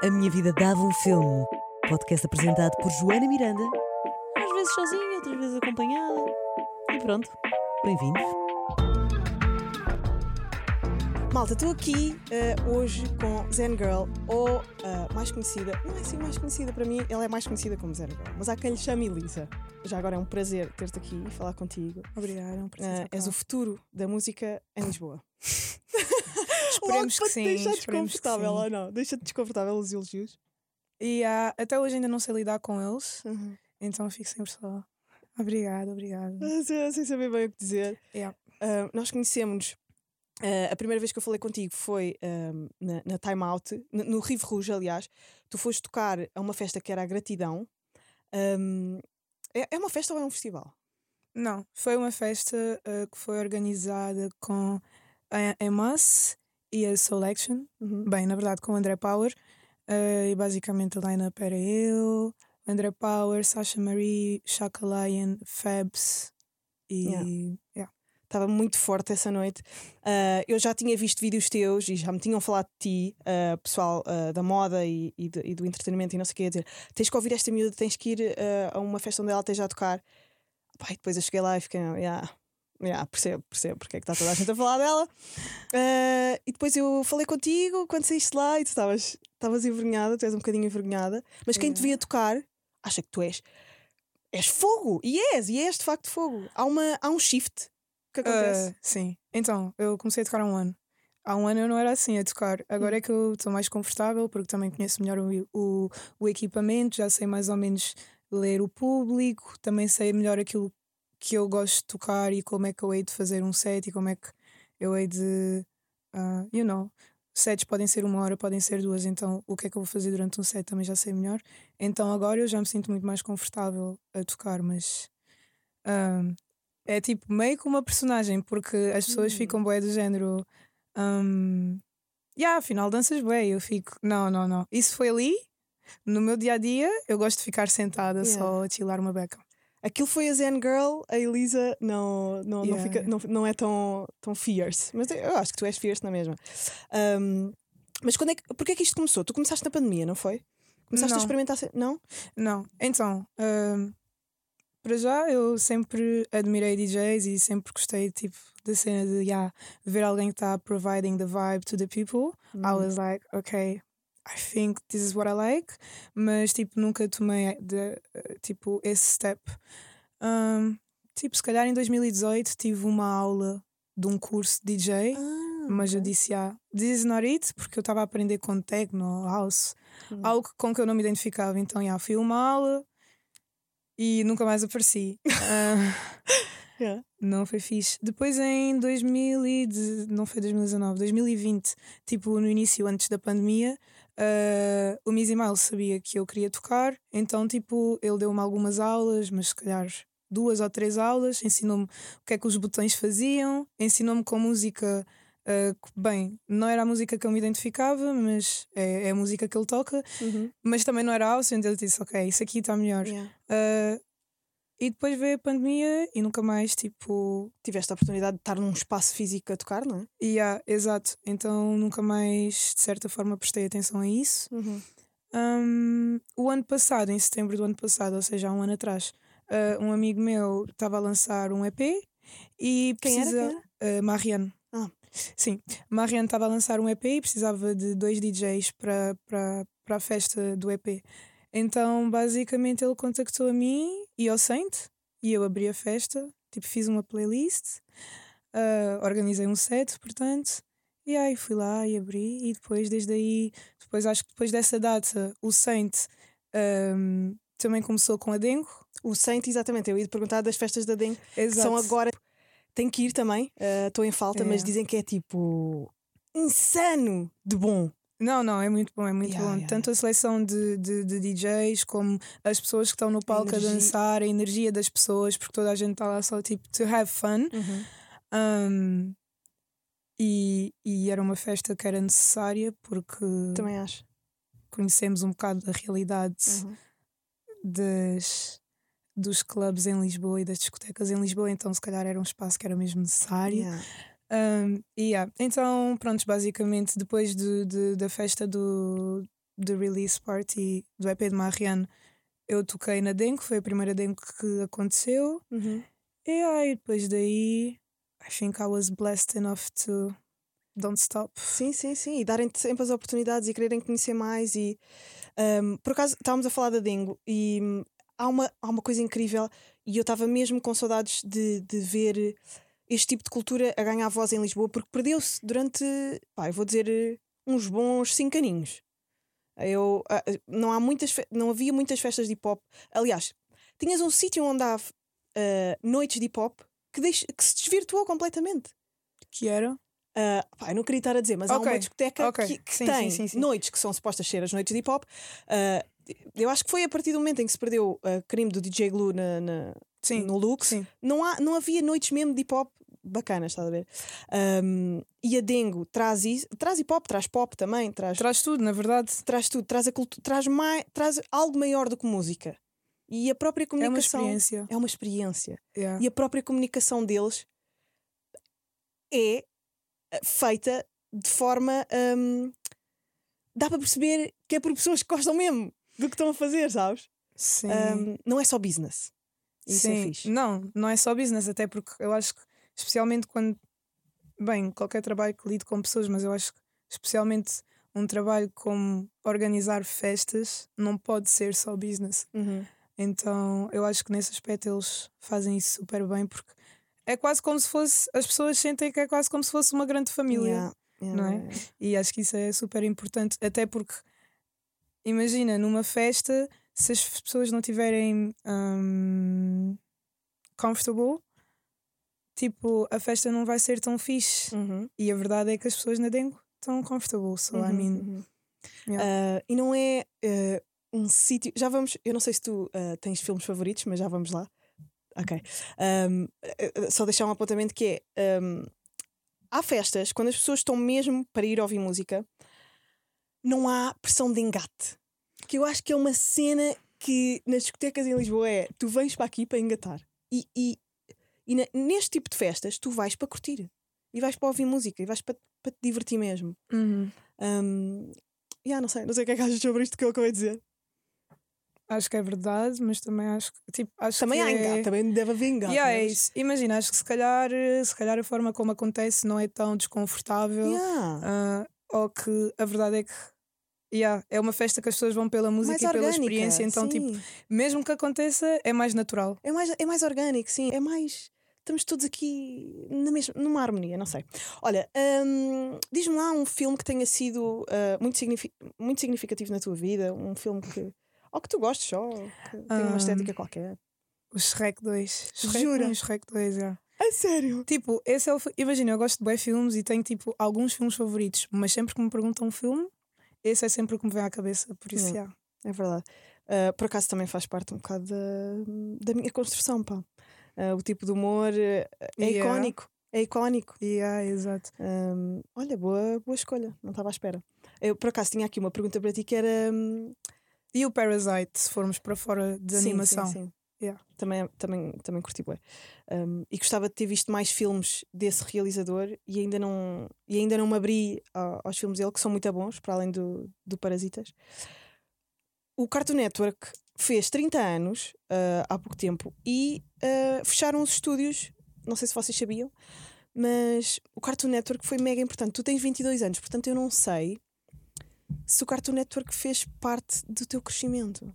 A Minha Vida Dava um Filme. Podcast apresentado por Joana Miranda. Às vezes sozinha, outras vezes acompanhada. E pronto, bem-vindos. Malta, estou aqui eh, hoje com Zen Girl, ou eh, mais conhecida, não é assim mais conhecida para mim, ela é mais conhecida como Zen Girl, mas há quem lhe chame Elisa. Já agora é um prazer ter-te aqui e falar contigo. Obrigada, é um prazer. Estar és o futuro da música em Lisboa. Logo que para te sim, deixar desconfortável, ou não? Deixa-te desconfortável os elogios. E ah, até hoje ainda não sei lidar com eles, Uhum. então fico sempre só. Obrigada, obrigada. Ah, Sem, sem saber bem o que dizer. Yeah. Ah, nós conhecemos. a primeira vez que eu falei contigo foi na, na Time Out, no Rive Rouge, aliás. Tu foste tocar a uma festa que era a Gratidão. Ahm, é, é uma festa ou é um festival? Não, foi uma festa ah, que foi organizada com a Emas e a Selection. Bem, na verdade, com o André Power. ah, e basicamente a line-up era eu, André Power, Sasha Marie, Shaka Lion, Fabs e. Yeah. yeah. Estava muito forte essa noite. Ah, eu já tinha visto vídeos teus e já me tinham falado de ti, ah, pessoal ah, da moda e, e do, e do entretenimento e não sei o que, a dizer: tens que ouvir esta miúda, tens que ir a uma festa onde ela esteja a tocar. Pai, depois eu cheguei lá e fiquei, yeah, yeah, percebo, percebo porque é que está toda a gente a falar dela. Ah, e depois eu falei contigo quando saíste lá e tu estavas estavas envergonhada, tu és um bocadinho envergonhada, mas quem te Yeah. via tocar acha que tu és. És fogo! E és, e és de facto fogo. Há, uma, há um shift que acontece. Ah, sim. Então, eu comecei a tocar há um ano. Há um ano eu não era assim a tocar. Agora Hum. é que eu estou mais confortável porque também conheço melhor o, o, o equipamento, já sei mais ou menos ler o público, também sei melhor aquilo que eu gosto de tocar e como é que eu hei de fazer um set e como é que eu hei de. ah, you know. Sets podem ser uma hora, podem ser duas, então o que é que eu vou fazer durante um set também já sei melhor. Então agora eu já me sinto muito mais confortável a tocar, mas. ah, é tipo meio que uma personagem, porque as pessoas Hum. ficam bué do género. Um, yeah, afinal danças bué. Eu fico, não, não, não. Isso foi ali. No meu dia a dia, eu gosto de ficar sentada Yeah. só a chilar uma beca. Aquilo foi a Zen Girl, a Elisa não, não, não, Yeah, fica, yeah. não, não é tão, tão fierce. Mas eu acho que tu és fierce na mesma. Um, mas quando é que, porquê é que isto começou? Tu começaste na pandemia, não foi? Começaste a Não. experimentar. se- Não? Não, então, um, para já eu sempre admirei DJs e sempre gostei tipo da cena de yeah, ver alguém que está providing the vibe to the people. I Uhum. was like, okay, I think this is what I like, mas tipo nunca tomei de, eh, tipo esse step. Um, tipo, se calhar em 2018 tive uma aula de um curso de DJ, Ah, mas eu ok. disse, ah, this is not it, porque eu estava a aprender com techno, house, Hum. algo com que eu não me identificava. Então, yeah, fui uma aula e nunca mais apareci. Ah, Yeah. não foi fixe. Depois em 2000 e de- não foi 2019, 2020, tipo no início antes da pandemia, ah, o Mizzy Miles sabia que eu queria tocar, então tipo ele deu-me algumas aulas, mas se calhar duas ou três aulas, ensinou-me o que é que os botões faziam, ensinou-me com música. que, bem, não era a música que eu me identificava, mas é, é a música que ele toca, Uhum. mas também não era house, então eu disse: Ok, isso aqui está melhor. Yeah. Ah, e depois veio a pandemia e nunca mais, tipo, Tiveste a oportunidade de estar num espaço físico a tocar, não é? Yeah, exato. Então nunca mais, de certa forma, prestei atenção a isso. Uhum. Um, o ano passado, em setembro do ano passado, ou seja, há um ano atrás, uh, um amigo meu estava a lançar um EP e Quem era? Quem era? Uh, Marianne. Ah. Sim, Marianne estava a lançar um EP e precisava de dois DJs para a festa do EP. Então, basicamente, ele contactou a mim e ao Saint e eu abri a festa, tipo, fiz uma playlist, uh, organizei um set, portanto, e aí fui lá e abri e depois, desde aí, depois acho que depois dessa data, o Saint um, também começou com a Dengo. O Saint, exatamente. Eu ia perguntar das festas da que Exato. são agora. Tenho que ir também, eh, estou em falta, mas É. dizem que é tipo. insano de bom. Não, não, é muito bom, é muito Yeah, bom. yeah, Tanto a seleção de, de, de DJs como as pessoas que estão no palco a energia. dançar, a energia das pessoas, porque toda a gente está lá só tipo to have fun. Uhum. Um, e, e era uma festa que era necessária porque Também acho. conhecemos um bocado da realidade Uhum. das, dos clubes em Lisboa e das discotecas em Lisboa, então se calhar era um espaço que era mesmo necessário. Um, e yeah. Então, pronto, basicamente, depois de, de- da festa do, de release party do EP de Marianne, eu toquei na Dengue, foi a primeira Dengue que aconteceu. Uhum. E aí, depois daí, I think I was blessed enough to don't stop. Sim, sim, sim. E darem-te sempre as oportunidades e quererem conhecer mais. E um, por acaso estávamos a falar da Dengo e hum, há, uma, há uma coisa incrível e eu estava mesmo com saudades de, de ver este tipo de cultura a ganhar voz em Lisboa porque perdeu-se durante, pá, eu vou dizer, uns bons cinco aninhos. Eu, ah, não, há muitas não havia muitas festas de hip hop. Aliás, tinhas um sítio onde há ah, noites de hip hop que, deix- que se desvirtuou completamente. Que era? Uh, pá, eu não queria estar a dizer, mas há Ok, uma discoteca ok. que, que Sim, tem sim, sim, noites que são supostas ser as noites de hip hop. Uh, eu acho que foi a partir do momento em que se perdeu o crime do DJ Glue na, na- no Lux, não, há, não havia noites mesmo de hip hop bacanas, estás a ver? Um, e a Dengo traz isso, traz hip hop, traz pop também, traz, Traz tudo, na verdade. traz tudo, traz, a cultu- traz, mai, traz algo maior do que música. E a própria É uma comunicação experiência. é uma experiência Yeah. e a própria comunicação deles é eh, feita de forma. hum, dá para perceber que é por pessoas que gostam mesmo do que estão a fazer, sabes? Sim. Hum, não é só business. Isso Sim. é fixe. Não, não é só business, até porque eu acho que, especialmente quando. Bem, qualquer trabalho que lide com pessoas, mas eu acho que, especialmente um trabalho como organizar festas, não pode ser só business. Uhum. Então eu acho que nesse aspecto eles fazem isso super bem, porque é quase como se fosse. As pessoas sentem que é quase como se fosse uma grande família. Yeah, yeah, não é? E acho que isso é super importante, até porque imagina, numa festa, se as pessoas não tiverem hum, comfortable, tipo, a festa não vai ser tão fixe. Uhum. E a verdade é que as pessoas na Dengo estão comfortable. So I Uhum, mean, uhum. yeah. Ah, e não é ah, um sítio. Já vamos. Eu não sei se tu ah, tens filmes favoritos, mas já vamos lá. Ok. Eh, só deixar um apontamento que é. ahm, há festas, quando as pessoas estão mesmo para ir ouvir música, não há pressão de engate. Que eu acho que é uma cena que nas discotecas em Lisboa é tu vens para aqui para engatar. E, e, e na- neste tipo de festas tu vais para curtir. E vais para ouvir música e vais para, para te divertir mesmo. Uhum. Um, yeah, não sei, não sei o que é que achas sobre isto que eu acabei de dizer. acho que é verdade, mas também acho que tipo, acho Também que há é... também deve haver engate. Yeah, é isso. Imagina, acho que se calhar, se calhar a forma como acontece não é tão desconfortável. Yeah. Ah, ou que a verdade é que yeah, é uma festa que as pessoas vão pela música mais e pela orgânica, experiência, então tipo, sim. mesmo que aconteça, é mais natural. é, mais, é mais orgânico, sim, é mais. Estamos todos aqui na mesma, numa harmonia, não sei. Olha, hum, diz-me lá um filme que tenha sido ah, muito, signifi- muito significativo na tua vida, um filme que. Ou que tu gostes só, que tenha uma Hum. estética qualquer. O Shrek 2. Shrek Jura? 1 e Shrek 2, yeah. A sério? Tipo, esse é o. Imagina, eu gosto de bem filmes e tenho tipo alguns filmes favoritos, mas sempre que me perguntam um filme, esse é sempre o que me vem à cabeça. Por isso, Yeah. yeah. É verdade. Ah, por acaso também faz parte um bocado da, da minha construção, pá. Ah, o tipo de humor eh, é Yeah. icónico. É icónico. Yeah, exato. Hum, olha, boa, boa escolha, não estava à espera. Eu por acaso tinha aqui uma pergunta para ti que era. hum, E o Parasite, se formos para fora de sim, animação. Sim, sim. Yeah. Também, também, também curti bué. Hum, e gostava de ter visto mais filmes desse realizador e ainda não, e ainda não me abri a- aos filmes dele, que são muito bons, para além do, do Parasitas. O Cartoon Network fez 30 anos ah, há pouco tempo e ah, fecharam os estúdios. Não sei se vocês sabiam, mas o Cartoon Network foi mega importante. Tu tens 22 anos, portanto eu não sei se o Cartoon Network fez parte do teu crescimento.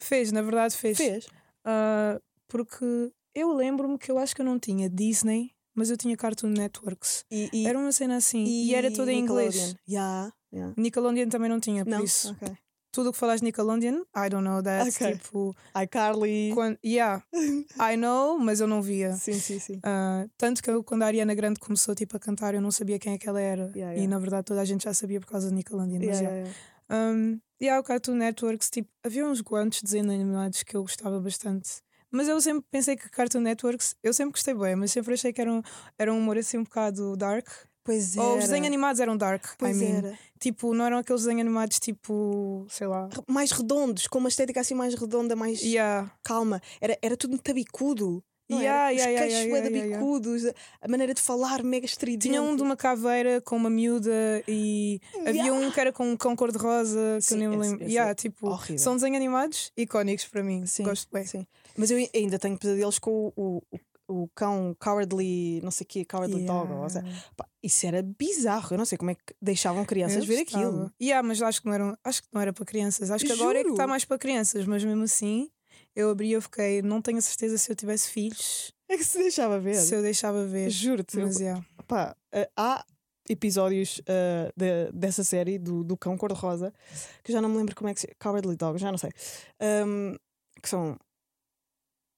Fez, na verdade, fez. Fez? Ah, porque eu lembro-me que eu acho que eu não tinha Disney, mas eu tinha Cartoon Networks. E, e- Era uma cena assim. E, era toda em inglês. Nickelodeon. Yeah, yeah. Nickelodeon também não tinha, por Não? isso. Ok. Tudo o que falas de Nickelodeon, I don't know that. Ok. Tipo, iCarly. quando, yeah, I know, mas eu não via. Sim, sim, sim. Ah, tanto que eu, quando a Ariana Grande começou tipo, a cantar, eu não sabia quem é que ela era. Yeah, E yeah. na verdade toda a gente já sabia por causa de Nickelodeon. mas Yeah, yeah. yeah, yeah. Um, e há o Cartoon Networks, tipo, havia uns guantes de desenhos animados que eu gostava bastante. Mas eu sempre pensei que Cartoon Networks, eu sempre gostei bem, mas sempre achei que era um, era um humor assim um bocado dark. Pois Ou os desenhos animados eram dark, Pois I mean. era. Tipo, não eram aqueles desenhos animados tipo, sei lá. Mais redondos, com uma estética assim mais redonda, mais Yeah. calma. Era, era tudo muito tabicudo. Não Yeah? Os yeah, yeah, queixos yeah, yeah, bicudos, a- maneira de falar mega estridente. Tinha um de uma caveira com uma miúda e havia um que era com um cão cor-de-rosa que Sim, eu nem me esse- lembro. esse Yeah, é tipo, horrível. são desenhos animados icónicos para mim. Sim, Gosto bem. sim. Mas eu ainda tenho pesadelos com o, o, o cão cowardly, não sei o quê, cowardly dog. ou seja, Yeah. pá, isso era bizarro. Eu não sei como é que deixavam crianças Eu ver gostava. aquilo. Yeah, mas acho que, não era, acho que não era para crianças. Acho que agora é que está Juro. mais para crianças, mas mesmo assim eu abri e eu fiquei, não tenho a certeza se eu tivesse filhos, É que se deixava ver. se eu deixava ver. Juro-te. Mas yeah. pá, eh, há episódios eh, de- dessa série do, do cão cor-de-rosa que já não me lembro como é que se Cowardly Dog, já não sei. ahm, que são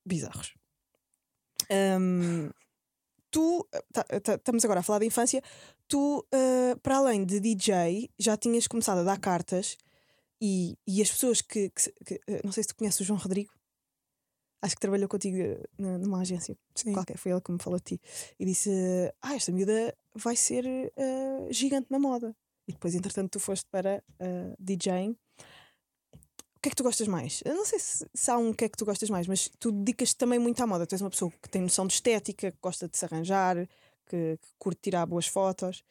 bizarros. Ahm, tu, tá- tá- estamos agora a falar da infância, tu, eh, para além de DJ, já tinhas começado a dar cartas e, e as pessoas que, que que, eh, não sei se tu conheces o João Rodrigo, acho que trabalhou contigo eh, na- numa agência Sim. qualquer, foi ele que me falou de ti e disse: Ah, esta miúda vai ser eh, gigante na moda. E depois, entretanto, tu foste para uh, DJing. O que é que tu gostas mais? Eu não sei se, se há um que é que tu gostas mais, mas tu dedicas também muito à moda. Tu és uma pessoa que tem noção de estética, que gosta de se arranjar, que, que curte tirar boas fotos.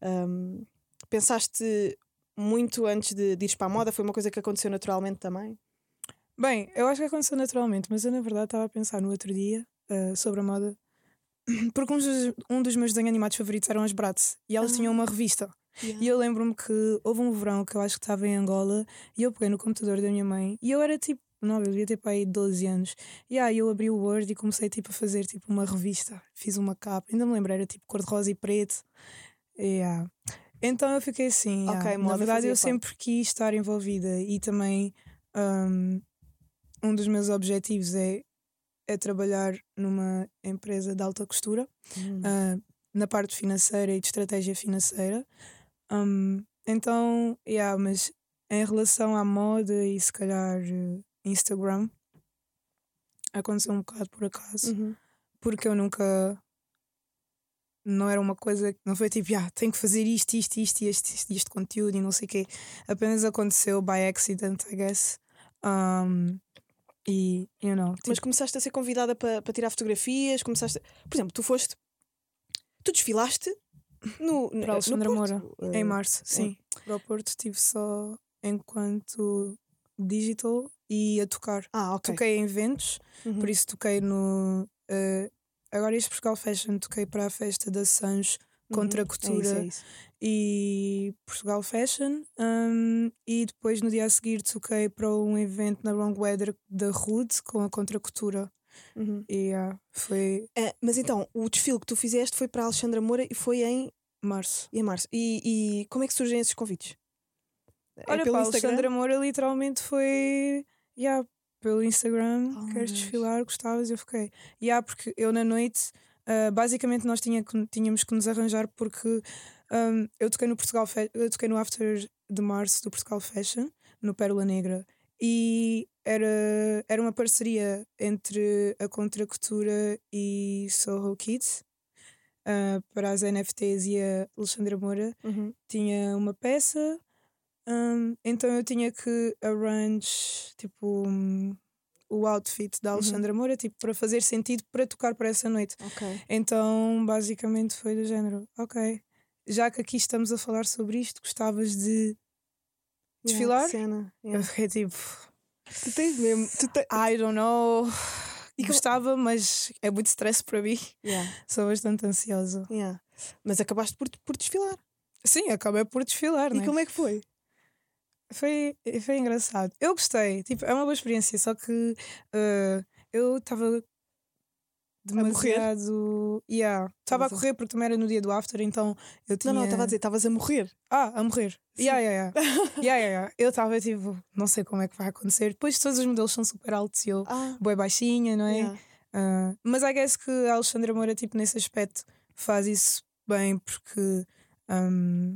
Um, pensaste muito antes de, de ires para a moda? Foi uma coisa que aconteceu naturalmente também? Bem, eu acho que aconteceu naturalmente, mas eu na verdade estava a pensar no outro dia eh, sobre a moda, porque um dos, um dos meus desenhos animados favoritos eram as Bratz e elas tinham uma revista. E eu lembro-me que houve um verão que eu acho que estava em Angola e eu peguei no computador da minha mãe e eu era tipo, não, eu devia ter para aí 12 anos. E aí eu abri o Word e comecei tipo a fazer tipo uma revista. Fiz uma capa, ainda me lembro, era tipo cor-de-rosa e preto. Yeah. Então eu fiquei assim, yeah. Ok, na verdade eu sempre quis estar envolvida e também um, um dos meus objetivos é, é trabalhar numa empresa de alta costura Hum. ah, na parte financeira e de estratégia financeira. Um, então, yeah, mas em relação à moda e se calhar eh, Instagram, aconteceu um bocado por acaso, Uhum. porque eu nunca. Não era uma coisa. Não foi tipo, ah, tenho que fazer isto, isto, isto, e este, este, este conteúdo e não sei o quê. Apenas aconteceu by accident, I guess. Um, e, you know, Mas tipo, começaste a ser convidada para para tirar fotografias? Começaste. Por exemplo, tu foste. Tu desfilaste no, Para Alexandra no Moura, Porto, Em eh, março, sim. Para o Porto estive só enquanto digital e a tocar. Ah, ok. Toquei em eventos, Uhum. por isso toquei no. eh, agora este Portugal Fashion, toquei para a festa da Sanjo contra a Uhum. É isso, é isso. e Portugal Fashion. um, e depois no dia a seguir toquei para um evento na Wrong Weather da Rude com a Contra Coutura. Uhum. E ah, foi Ah, mas então, o desfile que tu fizeste foi para a Alexandra Moura e foi em, março. em março. E, e como é que surgem esses convites? É Olha, pelo pá, Instagram? Alexandra Moura literalmente foi yeah, pelo Instagram. Oh, Queres desfilar? Gostavas? Eu fiquei. Yeah, porque eu na noite, ah, basicamente, nós tinha tínhamos que nos arranjar porque ahm, eu toquei no Portugal eu toquei no After de março do Portugal Fashion, no Pérola Negra. E era, era uma parceria entre a Contracultura e Soho Kids ah, para as NFTs e a Alexandra Moura Uhum. tinha uma peça, hum, então eu tinha que arrange tipo um, o outfit da Alexandra Moura tipo, para fazer sentido para tocar para essa noite. Ok. Então basicamente foi do género, ok. Já que aqui estamos a falar sobre isto, gostavas de Yeah, desfilar? que cena. Eu Yeah. fiquei tipo, Tu tens mesmo. Tu te... I don't know. E Gostava, mas é muito stress para mim. Yeah, Sou bastante ansiosa. yeah. Mas acabaste por, por desfilar. Sim, acabei por desfilar, E né? como é que foi? Foi, foi engraçado. Eu gostei, tipo, é uma boa experiência, só que eh, eu estava morrer? demasiado. Yeah. Estava a correr porque também era no dia do after, então eu tinha. Não, não, estava a dizer, estavas a morrer. Ah, a morrer. Sim. Yeah, yeah, yeah. yeah, yeah, yeah. Eu estava tipo, não sei como é que vai acontecer. Depois todos os modelos são super altos e eu, Ah, boa baixinha, não é? yeah. Ah, mas I guess que a Alexandra Moura, tipo, nesse aspecto, faz isso bem porque. Um,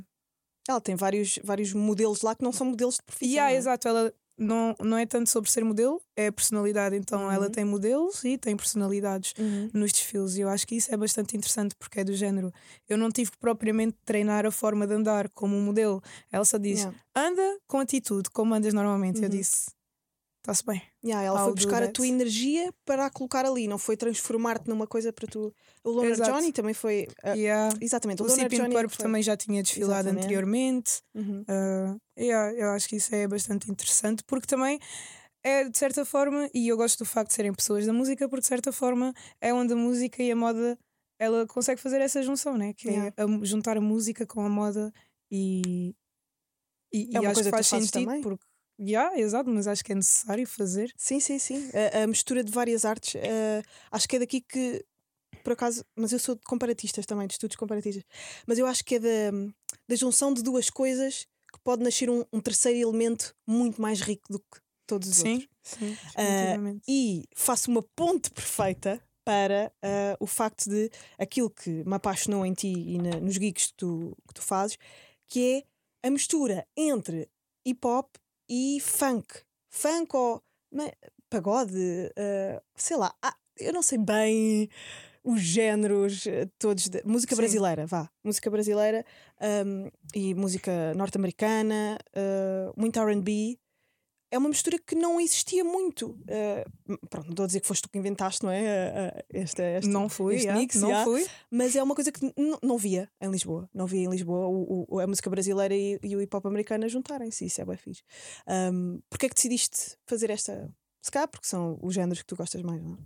Ela tem vários, vários modelos lá que não são modelos de profissão. Yeah, é? exato, ela não, não é tanto sobre ser modelo, é a personalidade. Então ela Uhum. tem modelos e tem personalidades Uhum. nos desfiles. E eu acho que isso é bastante interessante porque é do género. Eu não tive que propriamente treinar a forma de andar como um modelo. Ela só diz: Yeah. anda com atitude, como andas normalmente. Eu Uhum. disse: está-se bem. Yeah, ela I'll foi buscar a tua energia para a colocar ali, não foi transformar-te numa coisa para tu. O Loner Exato. Johnny também foi. ah, Yeah. exatamente, o, O Loner Johnny Purple foi- também já tinha desfilado Exatamente. anteriormente. Uhum. Uh, yeah, eu acho que isso é bastante interessante porque também é de certa forma, e eu gosto do facto de serem pessoas da música, porque de certa forma é onde a música e a moda ela consegue fazer essa junção, né? Que Yeah. é a- juntar a música com a moda e, e, É e acho que faz sentido também. porque yeah, exato, mas acho que é necessário fazer. Sim, sim, sim. A, a mistura de várias artes. ah, acho que é daqui que, por acaso, mas eu sou de comparatistas também, de estudos comparatistas. Mas eu acho que é da, da junção de duas coisas que pode nascer um, um terceiro elemento muito mais rico do que todos os Sim, outros. sim, definitivamente. E faço uma ponte perfeita para ah, o facto de aquilo que me apaixonou em ti e na- nos gigs que tu, que tu fazes, que é a mistura entre hip hop e funk. Funk ou pagode, ah, sei lá, ah, eu não sei bem os géneros eh, todos de música Sim. brasileira, vá, música brasileira ahm, e música norte-americana, ah, muito RB. É uma mistura que não existia muito. Ah, pronto, não estou a dizer que foste tu que inventaste, não é? Ah, Esta, esta, não fui, este yeah, mix, não yeah. fui. Mas é uma coisa que não via em Lisboa. Não via em Lisboa o, o- a música brasileira e, e o hip hop americano juntarem-se. Isso é bem fixe. Um, Porquê é que decidiste fazer esta? Se porque são os géneros que tu gostas mais, não é?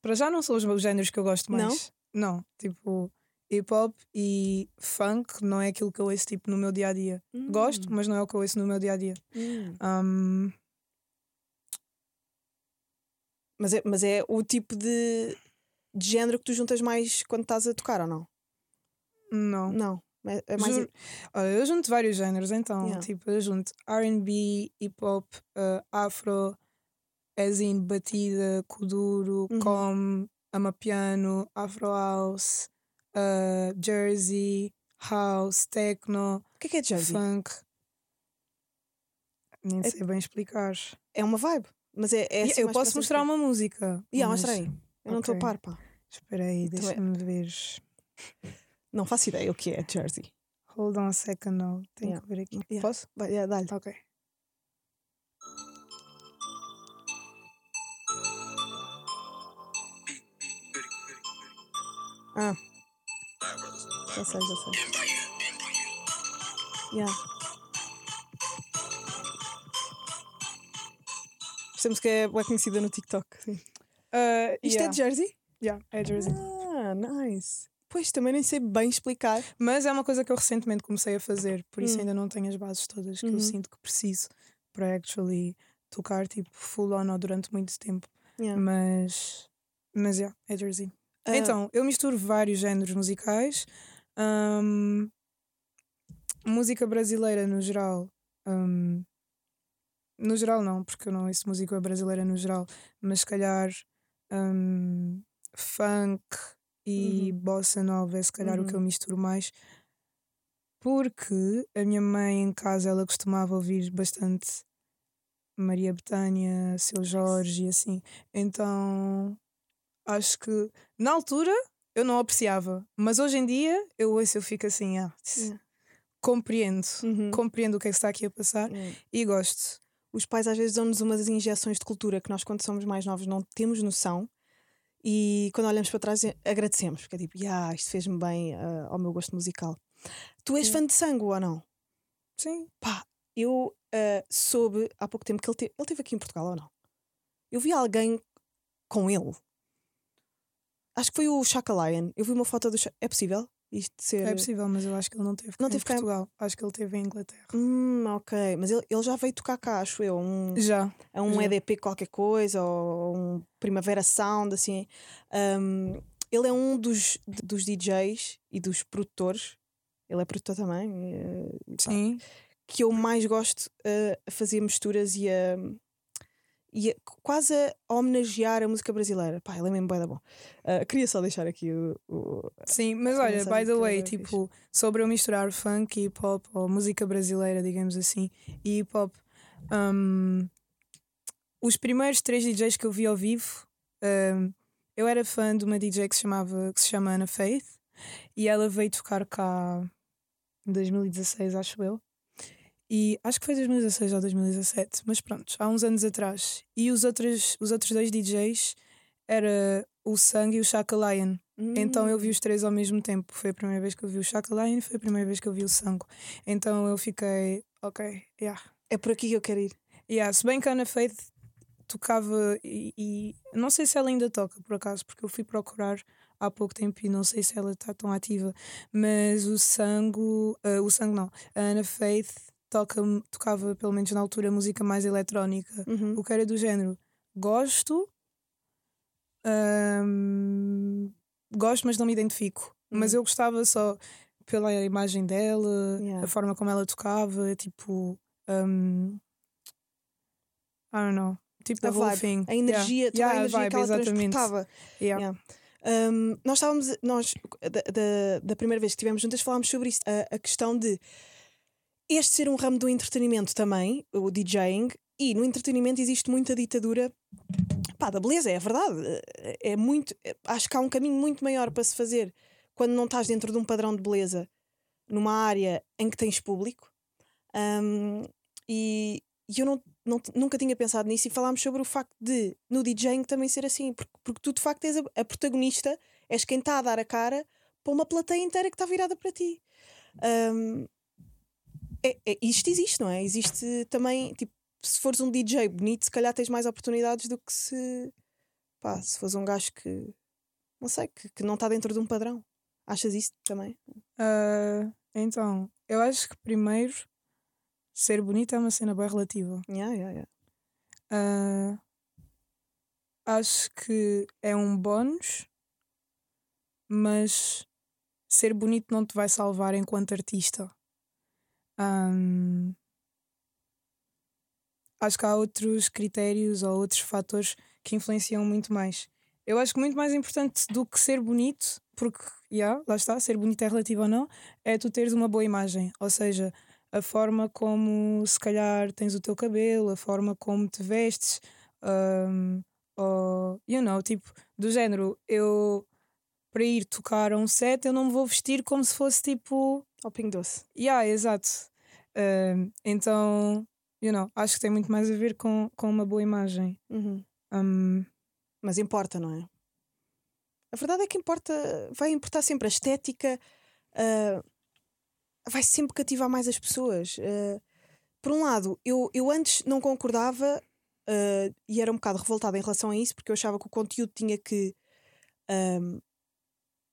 Para já não são os géneros que eu gosto Não? mais. Não, tipo hip hop e funk não é aquilo que eu ouço tipo, no meu dia a dia. Gosto, mas não é o que eu ouço no meu dia a dia. Hum. Mas, é, mas é o tipo de, de género que tu juntas mais quando estás a tocar ou não? não. Não. É, é mais. Juro- Olha, eu junto vários géneros, então, Yeah. tipo, eu junto RB, hip hop, ah, afro, as in batida, kuduro, Uhum. com, amapiano, afro house, ah, jersey, house, techno, O que é que é Jersey? funk. Nem É- sei bem explicar. É uma vibe. Mas é, é Yeah, assim eu posso mostrar uma música. Yeah, mas- mostra aí. Eu não estou a par, pá. Espera aí, Então é- deixa-me ver. Não faço ideia o que é Jersey. Hold on a second now. Tenho Yeah. que ver aqui. Yeah. Posso? Vai, yeah, dá-lhe. Ok. Ah. Já sei, já sei. Yeah. Esta música é bem conhecida no TikTok. Sim. Ah, Isto é de Jersey? Yeah, é Jersey. Ah, nice. Pois, também nem sei bem explicar. Mas é uma coisa que eu recentemente comecei a fazer, por isso Hum. ainda não tenho as bases todas que Uhum. eu sinto que preciso para actually tocar tipo full on ou durante muito tempo. Yeah. Mas, mas yeah, é Jersey. Ah, Então, eu misturo vários géneros musicais. Ahm, música brasileira no geral. ahm, no geral não, porque eu não ouço música brasileira no geral, mas se calhar ahm, funk e Uhum. bossa nova é se calhar o que eu Uhum. misturo mais. Porque a minha mãe em casa ela costumava ouvir bastante Maria Bethânia, Seu Jorge e assim. Então acho que na altura eu não apreciava, mas hoje em dia eu ouço eu fico assim, ah, Yeah. compreendo, uhum. compreendo o que é que está aqui a passar Yeah. e gosto. Os pais às vezes dão-nos umas injeções de cultura que nós, quando somos mais novos, não temos noção. E quando olhamos para trás, agradecemos, porque é tipo, yeah, isto fez-me bem ah, ao meu gosto musical. Tu és Yeah. fã de sangue ou não? Sim, Pá, eu ah, soube há pouco tempo que ele, te- ele esteve aqui em Portugal ou não? Eu vi alguém com ele. Acho que foi o Chaka Lion. Eu vi uma foto do. Cha- É possível? Isto ser. é possível, mas eu acho que ele não teve Não em teve cá Portugal. Acho que ele teve em Inglaterra. Hum, ok. Mas ele, ele já veio tocar cá, acho eu. Um, Já. a um Já. EDP qualquer coisa ou um Primavera Sound, assim. Um, ele é um dos, dos DJs e dos produtores. Ele é produtor também. eh, Sim. que eu mais gosto eh, a fazer misturas e a, e quase a homenagear a música brasileira. Pá, ele é mesmo bué da bom. Ah, queria só deixar aqui o. o- Sim, mas olha, by the way, tipo, sobre eu misturar funk, hip hop ou música brasileira, digamos assim, e hip hop, hum, os primeiros três DJs que eu vi ao vivo, hum, eu era fã de uma DJ que se, chamava, que se chama Ana Faith e ela veio tocar cá em 2016, acho eu. E acho que foi 2016 ou 2017, mas pronto, há uns anos atrás. E os outros, os outros dois DJs era o Sang e o Shaka Lion. Então eu vi Hum. os três ao mesmo tempo. Foi a primeira vez que eu vi o Shaka Lion foi a primeira vez que eu vi o Sango. Então eu fiquei, ok, yeah. É por aqui que eu quero ir. Yeah, se bem que a Ana Faith tocava e, e não sei se ela ainda toca por acaso, porque eu fui procurar há pouco tempo e não sei se ela está tão ativa, mas o Sango, ah, o Sango não, a Ana Faith toca, tocava pelo menos na altura música mais eletrónica, Uhum. o que era do género gosto, gosto, mas não me identifico. Mas Uhum. eu gostava só pela imagem dela, Yeah. a forma como ela tocava, tipo. Um, I don't know. Tipo, A vibe, thing. A energia, toda yeah. a Yeah, energia vibe, que ela exatamente. transportava. Yeah. Yeah. Um, nós estávamos, nós, da, da, da primeira vez que estivemos juntas, falámos sobre isso, a, a questão de este ser um ramo do entretenimento também, o DJing, e no entretenimento existe muita ditadura pá, da beleza, é verdade. É muito, acho que há um caminho muito maior para se fazer quando não estás dentro de um padrão de beleza numa área em que tens público. Um, e, e eu não, não, nunca tinha pensado nisso e falámos sobre o facto de no DJing também ser assim, porque, porque tu de facto és a, a protagonista, és quem está a dar a cara para uma plateia inteira que está virada para ti. Um, é, é- isto existe, não é? Existe também, tipo, se fores um DJ bonito, se calhar tens mais oportunidades do que se pá, se fores um gajo que não sei, que, que não está dentro de um padrão. Achas isso também? Ah, então, eu acho que primeiro ser bonita é uma cena bem relativa. Yeah, yeah, yeah. Ah, acho que é um bónus, mas ser bonito não te vai salvar enquanto artista. Acho que há outros critérios ou outros fatores que influenciam muito mais. Eu acho que muito mais importante do que ser bonito, porque, yeah, lá está, ser bonito é relativo ou não, é tu teres uma boa imagem. Ou seja, a forma como se calhar tens o teu cabelo, a forma como te vestes, um, ou, you know, tipo, do género, eu para ir tocar a um set, eu não me vou vestir como se fosse tipo. Ao pingo doce. Yeah, exato. Um, então, you know, acho que tem muito mais a ver com, com uma boa imagem. Uhum. Um, Mas importa, não é? A verdade é que importa, vai importar sempre a estética, ah, vai sempre cativar mais as pessoas. Ah, por um lado, eu, eu antes não concordava ah, e era um bocado revoltada em relação a isso, porque eu achava que o conteúdo tinha que ahm,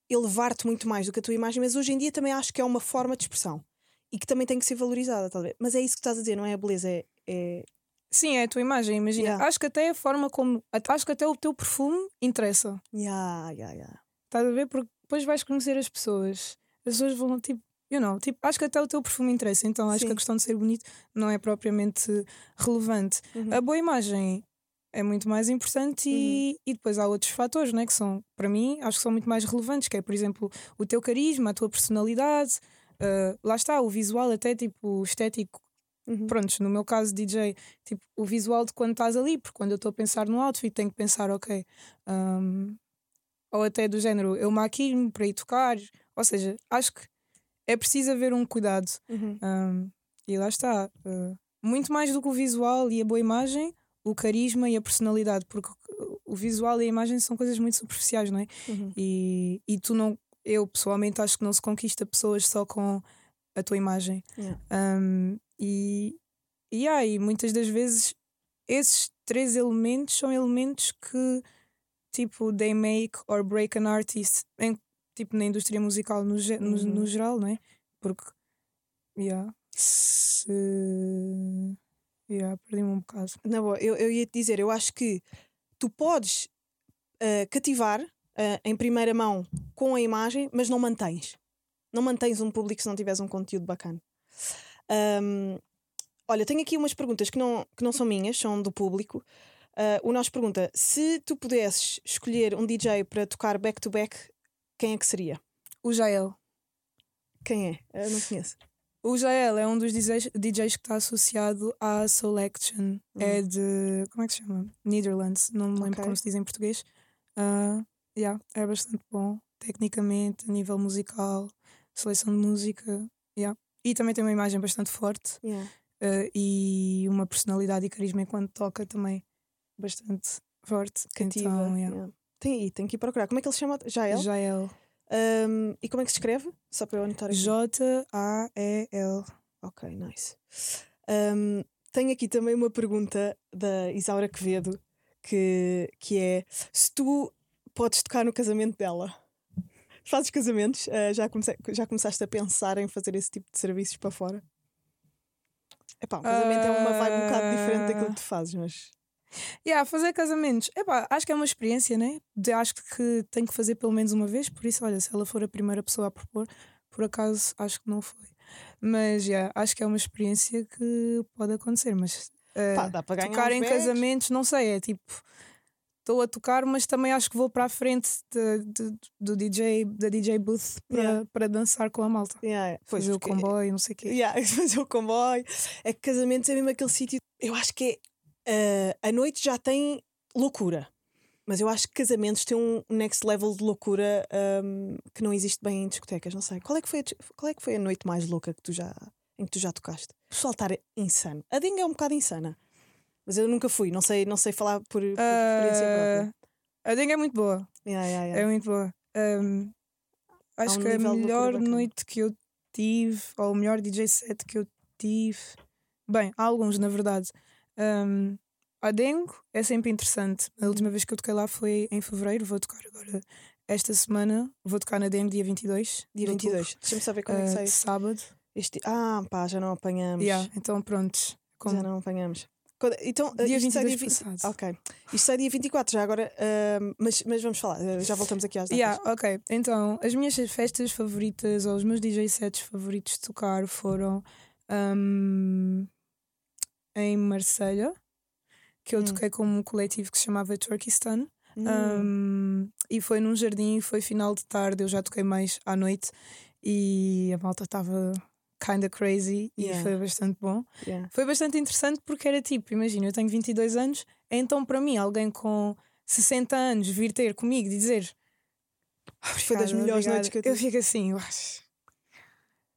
elevar-te muito mais do que a tua imagem, mas hoje em dia também acho que é uma forma de expressão e que também tem que ser valorizada, talvez. Mas é isso que estás a dizer, não é? A beleza é. é... sim, é a tua imagem, imagina. Yeah. Acho que até a forma como. Acho que até o teu perfume interessa. Yeah, yeah, yeah. Estás a ver? Porque depois vais conhecer as pessoas. As pessoas vão, tipo, you know, tipo, acho que até o teu perfume interessa. Então acho que Sim. a questão de ser bonito não é propriamente relevante. Uhum. A boa imagem é muito mais importante e, e depois há outros fatores, né, que são, para mim, acho que são muito mais relevantes, que é, por exemplo, o teu carisma, a tua personalidade, ah, lá está, o visual até tipo estético. Uhum. Prontos, no meu caso, DJ, tipo, o visual de quando estás ali, porque quando eu estou a pensar no outfit, tenho que pensar, ok, um, ou até do género, eu maquilho-me para ir tocar, ou seja, acho que é preciso haver um cuidado. Uhum. Um, e lá está. uh, muito mais do que o visual e a boa imagem, o carisma e a personalidade, porque o visual e a imagem são coisas muito superficiais, não é? Uhum. E, e tu não, eu pessoalmente acho que não se conquista pessoas só com a tua imagem. Yeah. Um, e, e aí, muitas das vezes, esses três elementos são elementos que, tipo, they make or break an artist, em, tipo, na indústria musical no, no, Uhum. no geral, não é? Porque, yeah, se. Yeah, perdi-me um bocado. Na boa, eu, eu ia te dizer, eu acho que tu podes ah, cativar ah, em primeira mão com a imagem, mas não mantens. Não mantens um público se não tiveres um conteúdo bacana. Ahm, olha, tenho aqui umas perguntas que não, que não são minhas, são do público. Ah, o nosso pergunta: se tu pudesses escolher um DJ para tocar back-to-back, quem é que seria? O Jael. Quem é? Eu não conheço. O Jael é um dos DJs, DJs que está associado à Selection. É de. Como é que se chama? Netherlands. Não me lembro Ok. como se diz em português. Ah, yeah, é bastante bom. Tecnicamente, a nível musical, seleção de música. Yeah. E também tem uma imagem bastante forte. Yeah. eh, e uma personalidade e carisma enquanto toca também bastante forte. Cativa. Então, yeah. yeah. Tem aí, tem que ir procurar. Como é que ele se chama? Jael? Jael. Um, e como é que se escreve? Só para eu anotar aqui. J-A-E-L. Ok, nice. Um, tenho aqui também uma pergunta da Isaura Quevedo que, que é se tu podes tocar no casamento dela. Fazes casamentos? Uh, já, já começaste a pensar em fazer esse tipo de serviços para fora? Epá, um casamento é uma vibe um bocado diferente daquilo que tu fazes, mas. Yeah, fazer casamentos. Epá, acho que é uma experiência, né? De, acho que tenho que fazer pelo menos uma vez, por isso, olha, se ela for a primeira pessoa a propor, por acaso acho que não foi. Mas yeah, acho que é uma experiência que pode acontecer. Mas uh, Pá, dá para ganhar tocar em bags. casamentos, não sei, é tipo. Estou a tocar, mas também acho que vou para a frente de, de- do DJ, da DJ booth para, Yeah. para dançar com a malta. Yeah, Fazer o comboio, não sei o quê. Yeah, fazer o comboio. É que casamentos é mesmo aquele sítio. Eu acho que ah, a noite já tem loucura. Mas eu acho que casamentos têm um next level de loucura ahm, que não existe bem em discotecas. Não sei. Qual é que foi a, qual é que foi a noite mais louca que tu já, em que tu já tocaste? O pessoal estar insano. A Dinga é um bocado insana. Mas eu nunca fui. Não sei, não sei falar por, por experiência própria. Ah, a dengue é muito boa. Yeah, yeah, yeah. É muito boa. Um, acho um que a melhor noite que eu tive, ou o melhor DJ set que eu tive. Bem, há alguns, na verdade. Um, a Dengo é sempre interessante. A última vez que eu toquei lá foi em fevereiro. Vou tocar agora esta semana. Vou tocar na Dengo dia 22. Dia de 22. outubro, Deixa-me saber como é que ah, sai. sábado. Este... Ah, pá, já não apanhamos. Yeah, então pronto. Como Já não apanhamos. Quando- Então, uh, dia isto sai 22 dia 20 passado. Ok. Isto sai dia 24, já agora. ahm, mas, mas vamos falar, uh, já voltamos aqui às datas. Yeah, ok. Então, as minhas festas favoritas ou os meus DJ sets favoritos de tocar foram um, em Marselha, que eu Hum. toquei com um coletivo que se chamava Turkistan. Hum, Um, e foi num jardim, foi final de tarde, eu já toquei mais à noite e a malta estava kinda crazy e Yeah. foi bastante bom. yeah. Foi bastante interessante porque era tipo, imagina, eu tenho 22 anos, então para mim, alguém com 60 anos vir ter comigo e dizer Foi das "Obrigada, melhores obrigada", noites que eu eu tive. fico assim, eu acho.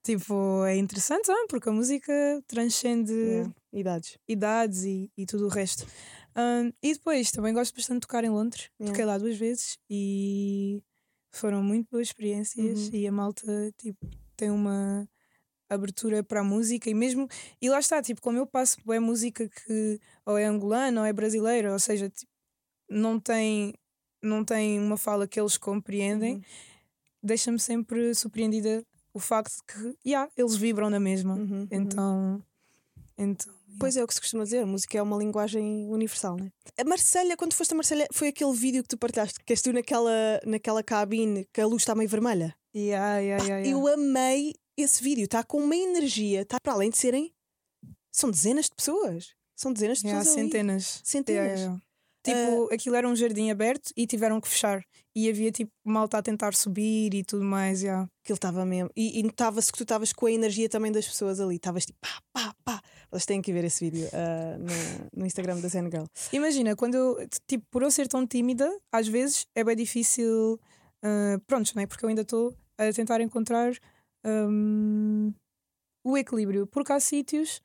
Tipo, é interessante, ah, porque a música transcende Yeah, Idades. idades e, e tudo o resto. Ahm, e depois também gosto bastante de tocar em Londres, Yeah. toquei lá duas vezes e foram muito boas experiências Uhum. e a malta tipo, tem uma abertura para a música e mesmo e lá está, tipo, como eu passo é música que ou é angolana ou é brasileira, ou seja, tipo, não tem não tem uma fala que eles compreendem, Uhum. deixa-me sempre surpreendida o facto de que yeah, eles vibram na mesma. Uhum, uhum. Então, então Pois é o que se costuma dizer, a música é uma linguagem universal, né? A Marselha, quando foste a Marselha, foi aquele vídeo que tu partilhaste, que és tu naquela, naquela cabine que a luz está meio vermelha. Yeah, yeah, Pá, yeah. Eu amei esse vídeo, está com uma energia, está para além de serem. São dezenas de pessoas. São dezenas de pessoas. ali. centenas. Centenas. Yeah, yeah. Tipo, aquilo era um jardim aberto e tiveram que fechar. E havia tipo malta a tentar subir e tudo mais. Yeah. Aquilo estava mesmo. E, e notava-se que tu estavas com a energia também das pessoas ali. Estavas tipo pá, pá, pá. Elas têm que ver esse vídeo ah, no, no Instagram da Zen Girl. Imagina, quando eu, tipo, por eu ser tão tímida, às vezes é bem difícil. ah, pronto, não é? Porque eu ainda estou a tentar encontrar hum, o equilíbrio. Porque há sítios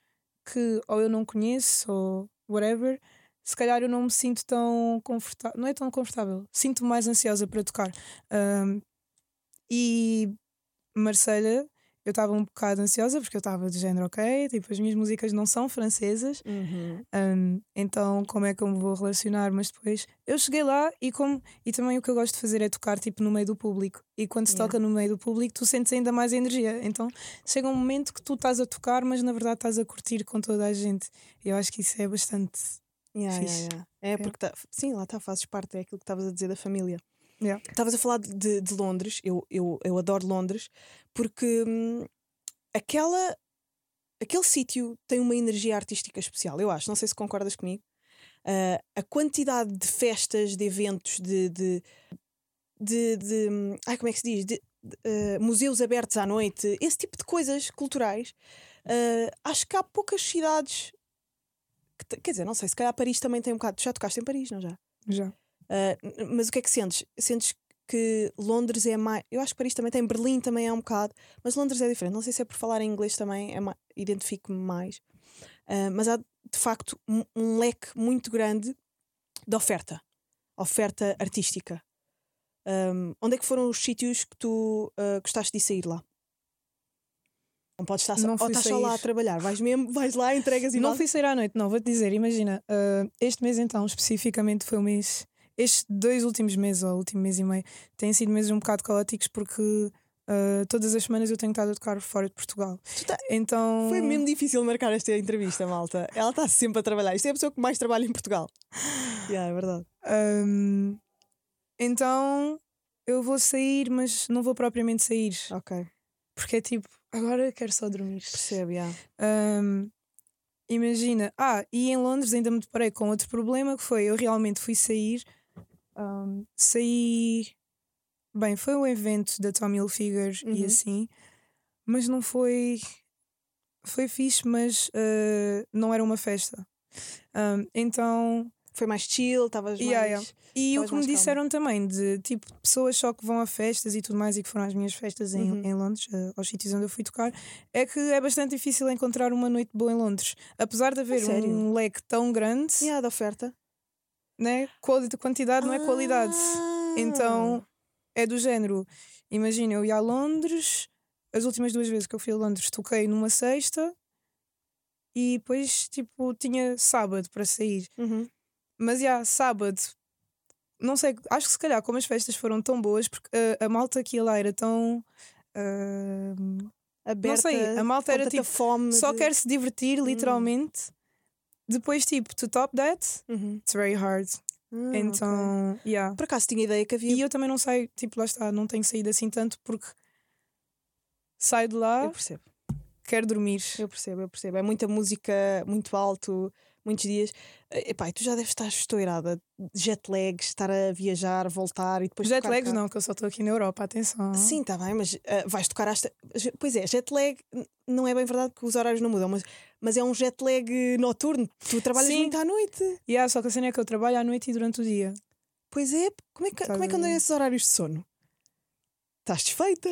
que ou eu não conheço ou whatever, se calhar eu não me sinto tão confortável. Não é tão confortável. Sinto-me mais ansiosa para tocar. Hum, e Marselha, eu estava um bocado ansiosa porque eu estava de género, ok, tipo, as minhas músicas não são francesas, um, então como é que eu me vou relacionar? Mas depois eu cheguei lá e como e também o que eu gosto de fazer é tocar tipo no meio do público. E quando se Yeah. toca no meio do público, tu sentes ainda mais energia. Então chega um momento que tu estás a tocar, mas na verdade estás a curtir com toda a gente. E eu acho que isso é bastante. Yeah, Fixe. yeah, yeah. É porque tá- sim, lá está, fazes parte, é aquilo que estavas a dizer da família. Yeah. Estavas a falar de- de Londres, eu, eu, eu adoro Londres, porque hum, aquela, aquele sítio tem uma energia artística especial, eu acho, não sei se concordas comigo. Ah, a quantidade de festas, de eventos, de. de, de, de- hum, ai, como é que se diz? De, ah, museus abertos à noite, esse tipo de coisas culturais. ah, acho que há poucas cidades. que quer dizer, não sei, se calhar Paris também tem um bocado. Já tocaste em Paris, não já? Já. N- mas o que é que sentes? Sentes que Londres é mais. Eu acho que Paris também tem, Berlim também é um bocado, mas Londres é diferente. Não sei se é por falar em inglês também, é ma... identifico-me mais. Ah, mas há de facto um, um leque muito grande de oferta, oferta artística. Um, onde é que foram os sítios que tu ah, gostaste de sair lá? Não podes estar só, Não ou fui estás só lá a sair. trabalhar, vais mesmo, vais lá, entregas e não fui sair à noite, não, vou-te dizer, imagina, ah, este mês então, especificamente foi o mês, estes dois últimos meses, ou último mês e meio, têm sido meses um bocado caóticos porque ah, todas as semanas eu tenho estado a tocar fora de Portugal. Tu tá- Então. Foi mesmo difícil marcar esta entrevista, malta. Ela está sempre a trabalhar. Isto é a pessoa que mais trabalha em Portugal. Yeah, é verdade. Ahm, então eu vou sair, mas não vou propriamente sair. Ok, Porque é tipo, agora quero só dormir. percebe, yeah. Ahm, imagina, ah, e em Londres ainda me deparei com outro problema que foi eu realmente fui sair, ahm, saí. Bem, foi um evento da Tommy Hilfiger e Uhum. assim, mas não foi. Foi fixe, mas ah, não era uma festa. Ahm, então Foi mais chill, estavas Yeah, mais. yeah. E o que me mais calma. disseram também de tipo pessoas só que vão a festas e tudo mais e que foram às minhas festas em, Uhum. em Londres, eh, aos sítios onde eu fui tocar, é que é bastante difícil encontrar uma noite boa em Londres. Apesar de haver um leque tão grande, Yeah, da oferta. Né? quali- quantidade não é qualidade. Ah. Então é do género. Imagina, eu ia a Londres, as últimas duas vezes que eu fui a Londres toquei numa sexta e depois tipo tinha sábado para sair. Uhum. Mas já, sábado, não sei, acho que se calhar como as festas foram tão boas, porque uh, a malta ia lá era tão. uh, Aberta, sei, a malta era tipo, fome. só de- quer se divertir, literalmente. Depois, tipo, to top that, Uhum. it's very hard. Ok. então, yeah. Por acaso tinha ideia que havia. E eu também não saio, tipo, lá está, não tenho saído assim tanto porque saio de lá, Eu percebo, quero dormir. eu percebo, eu percebo. É muita música, muito alto, muitos dias. Eh, Epá, tu já deves estar estourada. Jet lags, estar a viajar, voltar e depois. Jet lags cá. não, que eu só estou aqui na Europa, atenção. Sim, está bem, mas ah, vais tocar às. Pois é, jet lag não é bem verdade que os horários não mudam, mas, mas é um jet lag noturno. Tu trabalhas Sim. muito à noite. Yeah, só que a cena é que eu trabalho à noite e durante o dia. Pois é, como é que, Estás como é que andam esses horários de sono? Estás desfeita.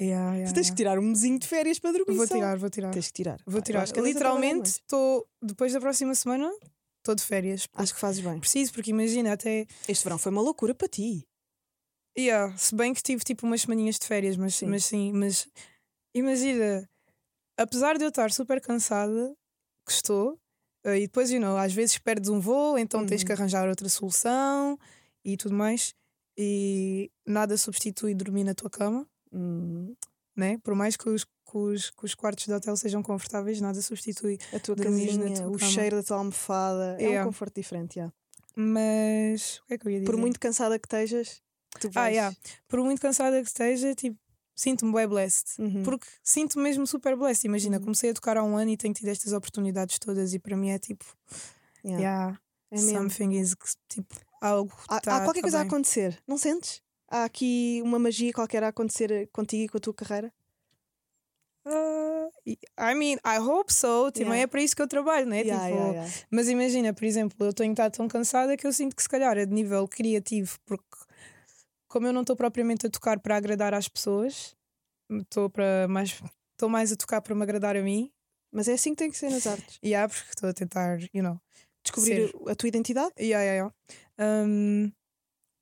Yeah, yeah, tu tens yeah. que tirar um mesinho de férias para dormir. Vou só. tirar, vou tirar. Tens que tirar. Vou tirar. Literalmente, estou. Depois da próxima semana, estou de férias. Acho que fazes bem. Preciso, porque imagina, até. Este verão foi uma loucura para ti. Yeah, se bem que tive tipo umas semaninhas de férias, mas sim, mas, sim, mas imagina, apesar de eu estar super cansada, que estou, eh, e depois, you know, às vezes perdes um voo, então tens que Uhum. arranjar outra solução e tudo mais, e nada substitui dormir na tua cama, Hum, né? Por mais que os, que os, que os quartos de hotel sejam confortáveis, nada substitui. a tua casinha, tua o cama. cheiro da tua almofada. É um Yeah. conforto diferente, já. Mas o que é que eu ia dizer? Por muito cansada que estejas, tu Ah, vais. yeah. Por muito cansada que esteja, tipo, sinto-me bem blessed. Uhum. Porque sinto-me mesmo super blessed. Imagina, Uhum. comecei a tocar há um ano e tenho tido estas oportunidades todas, e para mim é tipo, Yeah. yeah, É mesmo. something is tipo algo. Há, tá- há qualquer tá coisa a bem. acontecer, não sentes? Há aqui uma magia qualquer a acontecer eh, contigo e com a tua carreira? E- I mean, I hope so. Também Yeah. é para isso que eu trabalho, né? Yeah, tipo, yeah. Mas imagina, por exemplo, eu tenho estado tão cansada que eu sinto que se calhar é de nível criativo, porque como eu não estou propriamente a tocar para agradar às pessoas, estou para mais estou mais a tocar para me agradar a mim. Mas é assim que tem que ser nas artes. E yeah, porque estou a tentar, you know, Descobrir Ser. a tua identidade? Yeah, yeah, yeah. Um,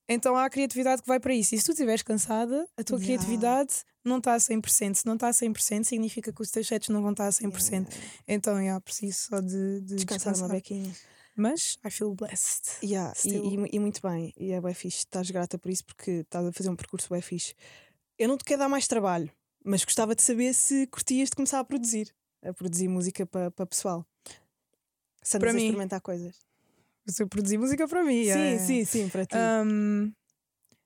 então há a criatividade que vai para isso. E se tu estiveres cansada, a tua Yeah. criatividade não está a 100%. Se não está a 100%, significa que os teus sets não vão estar a 100%. Então, yeah, preciso só de, de Descansar descansar. uma bequinha. Mas I feel blessed. Yeah, e, e- e muito bem, e é bem fixe, estás grata por isso porque estás a fazer um percurso bem fixe. Eu não te quero dar mais trabalho, mas gostava de saber se curtias de começar a produzir, a produzir música para para pessoal. Se Para mim. experimentar coisas. Eu produzi música para mim. sim, yeah. sim, sim, para ti. Um,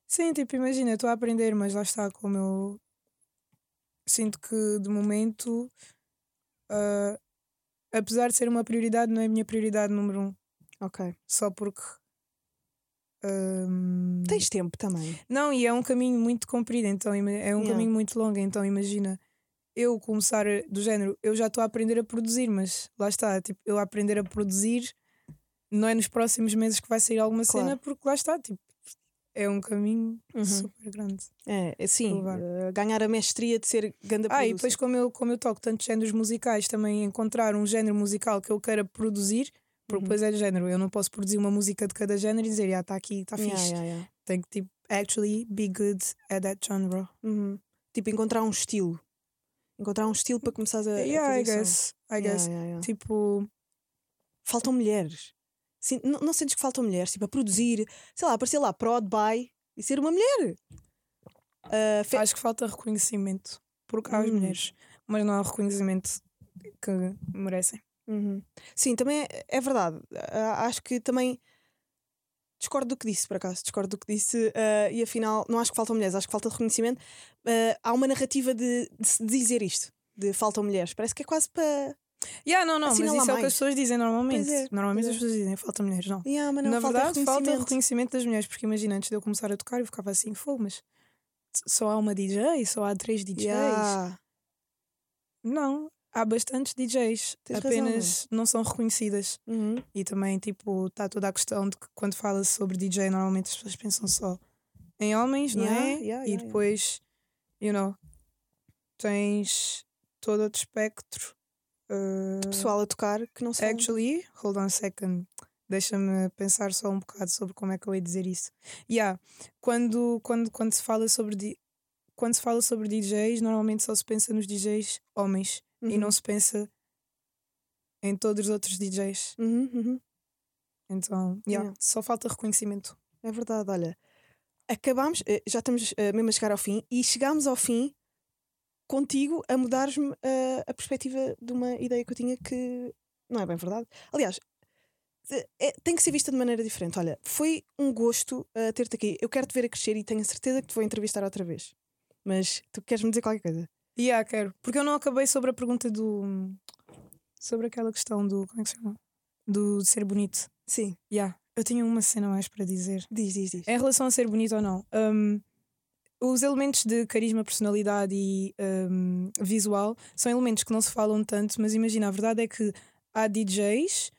sim, tipo, imagina, estou a aprender, mas lá está, como eu sinto que de momento, ah, apesar de ser uma prioridade, não é a minha prioridade número um. Ok. Só porque. ahm, Tens tempo também. Não, e é um caminho muito comprido, então é um Yeah. caminho muito longo. Então imagina, eu começar do género, eu já estou a aprender a produzir, mas lá está, tipo, eu a aprender a produzir não é nos próximos meses que vai sair alguma Claro. cena, porque lá está, tipo, é um caminho Uhum. super grande. É, sim, eh, ganhar a mestria de ser ganda Ah, e depois, como eu, como eu toco tantos géneros musicais, também encontrar um género musical que eu queira produzir, porque Uhum. depois é de género. Eu não posso produzir uma música de cada género e dizer, ah, está aqui, está fixe. yeah, yeah. Tem que, tipo, actually be good at that genre. Uhum. Tipo, encontrar um estilo. Encontrar um estilo para começares a, a yeah, I fazer som. guess. I guess. Tipo, Faltam mulheres. Sim, não, não sentes que faltam mulheres? Tipo, a produzir, sei lá, aparecer lá, prod by e ser uma mulher. Ah, fe- acho que falta reconhecimento por cá as Hum. mulheres, mas não há o reconhecimento que merecem. Uhum. Sim, também é, é verdade. Ah, acho que também discordo do que disse, por acaso, discordo do que disse, ah, e afinal, não acho que faltam mulheres, acho que falta reconhecimento. Ah, há uma narrativa de, de se dizer isto, de faltam mulheres. Parece que é quase para. Yeah, não, não, mas isso é o que as pessoas dizem normalmente. É, normalmente pois as pessoas dizem falta mulheres, não. Yeah, não, Na falta verdade, falta reconhecimento. reconhecimento das mulheres, porque imagina, antes de eu começar a tocar, eu ficava assim, fogo, mas só há uma DJ, só há três DJs. Yeah. Não, há bastantes DJs, Tens razão, apenas não são reconhecidas. Uhum. E também, tipo, está toda a questão de que quando fala-se sobre DJ, normalmente as pessoas pensam só em homens, não Yeah, é? yeah, e yeah, yeah. depois, you know, tens todo outro espectro. uh, Pessoal a tocar que não são. Actually, hold on a second. Deixa-me pensar só um bocado sobre como é que eu ia dizer isso. Yeah, quando, quando, quando se fala sobre quando se fala sobre DJs, normalmente só se pensa nos DJs homens e Uhum. não se pensa em todos os outros DJs. Uhum, uhum. Então, yeah, Yeah. só falta reconhecimento. É verdade, olha. Acabámos, eh, já estamos eh, mesmo a chegar ao fim e chegámos ao fim contigo a mudares-me eh, a perspectiva de uma ideia que eu tinha que não é bem verdade. Aliás, é- tem que ser vista de maneira diferente. Olha, foi um gosto eh, ter-te aqui. Eu quero te ver a crescer e tenho a certeza que te vou entrevistar outra vez. Mas tu queres-me dizer qualquer coisa? Yeah, quero. Porque eu não acabei sobre a pergunta do. Sobre aquela questão do. Como é que se chama? Do ser bonito. Sim, Yeah. Eu tinha uma cena mais para dizer. diz, diz, diz. Em relação a ser bonito ou não, hum, os elementos de carisma, personalidade e hum, visual são elementos que não se falam tanto, mas imagina, a verdade é que há DJs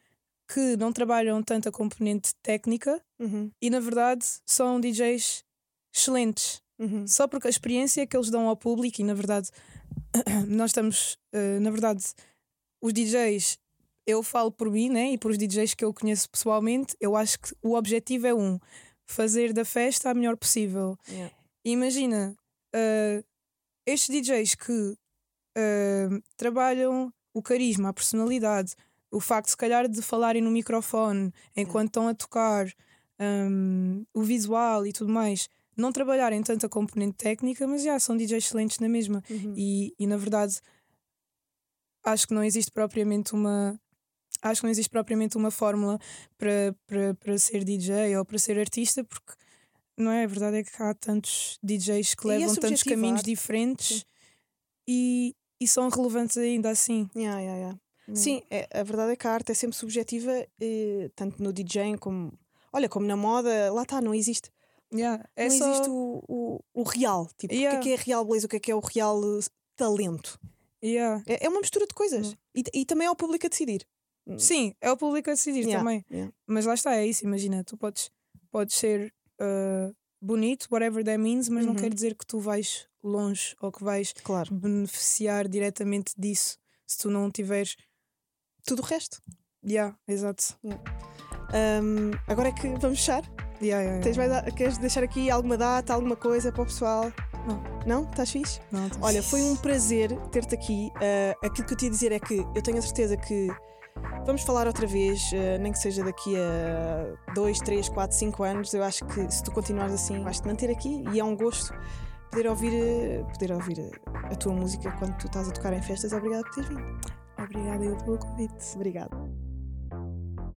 que não trabalham tanto a componente técnica Uhum, e, na verdade, são DJs excelentes. Uhum. Só porque a experiência que eles dão ao público, e na verdade, nós estamos, eh, na verdade, os DJs, eu falo por mim, né? E por os DJs que eu conheço pessoalmente, eu acho que o objetivo é um: fazer da festa a melhor possível. Yeah. Imagina, eh, estes DJs que eh, trabalham o carisma, a personalidade, o facto, se calhar, de falarem no microfone enquanto estão a tocar, hum, o visual e tudo mais, não trabalharem tanto a componente técnica, mas já são DJs excelentes na mesma. Uhum. E, e na verdade, acho que não existe propriamente uma. Acho que não existe propriamente uma fórmula para, para, para ser DJ ou para ser artista, porque não é? A verdade é que há tantos DJs que E é levam tantos subjetivo, a caminhos diferentes e, e são relevantes ainda assim. Yeah, yeah, yeah. Sim, é- a verdade é que a arte é sempre subjetiva, eh, tanto no DJing como. Olha, como na moda, lá está, não existe. Yeah, é não só- existe o, o, o real. Tipo, Yeah. o que é que é real beleza, o que é que é o real eh, talento. Yeah. É, é uma mistura de coisas. E, e também é o público a decidir. Sim, é o público a decidir também. Mas lá está, é isso. Imagina, tu podes, podes ser uh, bonito, whatever that means, mas não Uhum. quer dizer que tu vais longe ou que vais Claro. beneficiar diretamente disso se tu não tiveres. Tudo o resto. Yeah, exato. Ahm, agora é que vamos fechar. Yeah, yeah. Tens mais a- queres deixar aqui alguma data, alguma coisa para o pessoal? Não. Não? Estás fixe? Não, tá- Olha, foi um prazer ter-te aqui. Ah, aquilo que eu te ia dizer é que eu tenho a certeza que vamos falar outra vez, ah, nem que seja daqui a 2, 3, 4, 5 anos. Eu acho que se tu continuares assim, vais-te manter aqui e é um gosto poder ouvir, ah, poder ouvir ah, a tua música quando tu estás a tocar em festas. Obrigada por teres vindo. Obrigada eu pelo convite. Obrigada.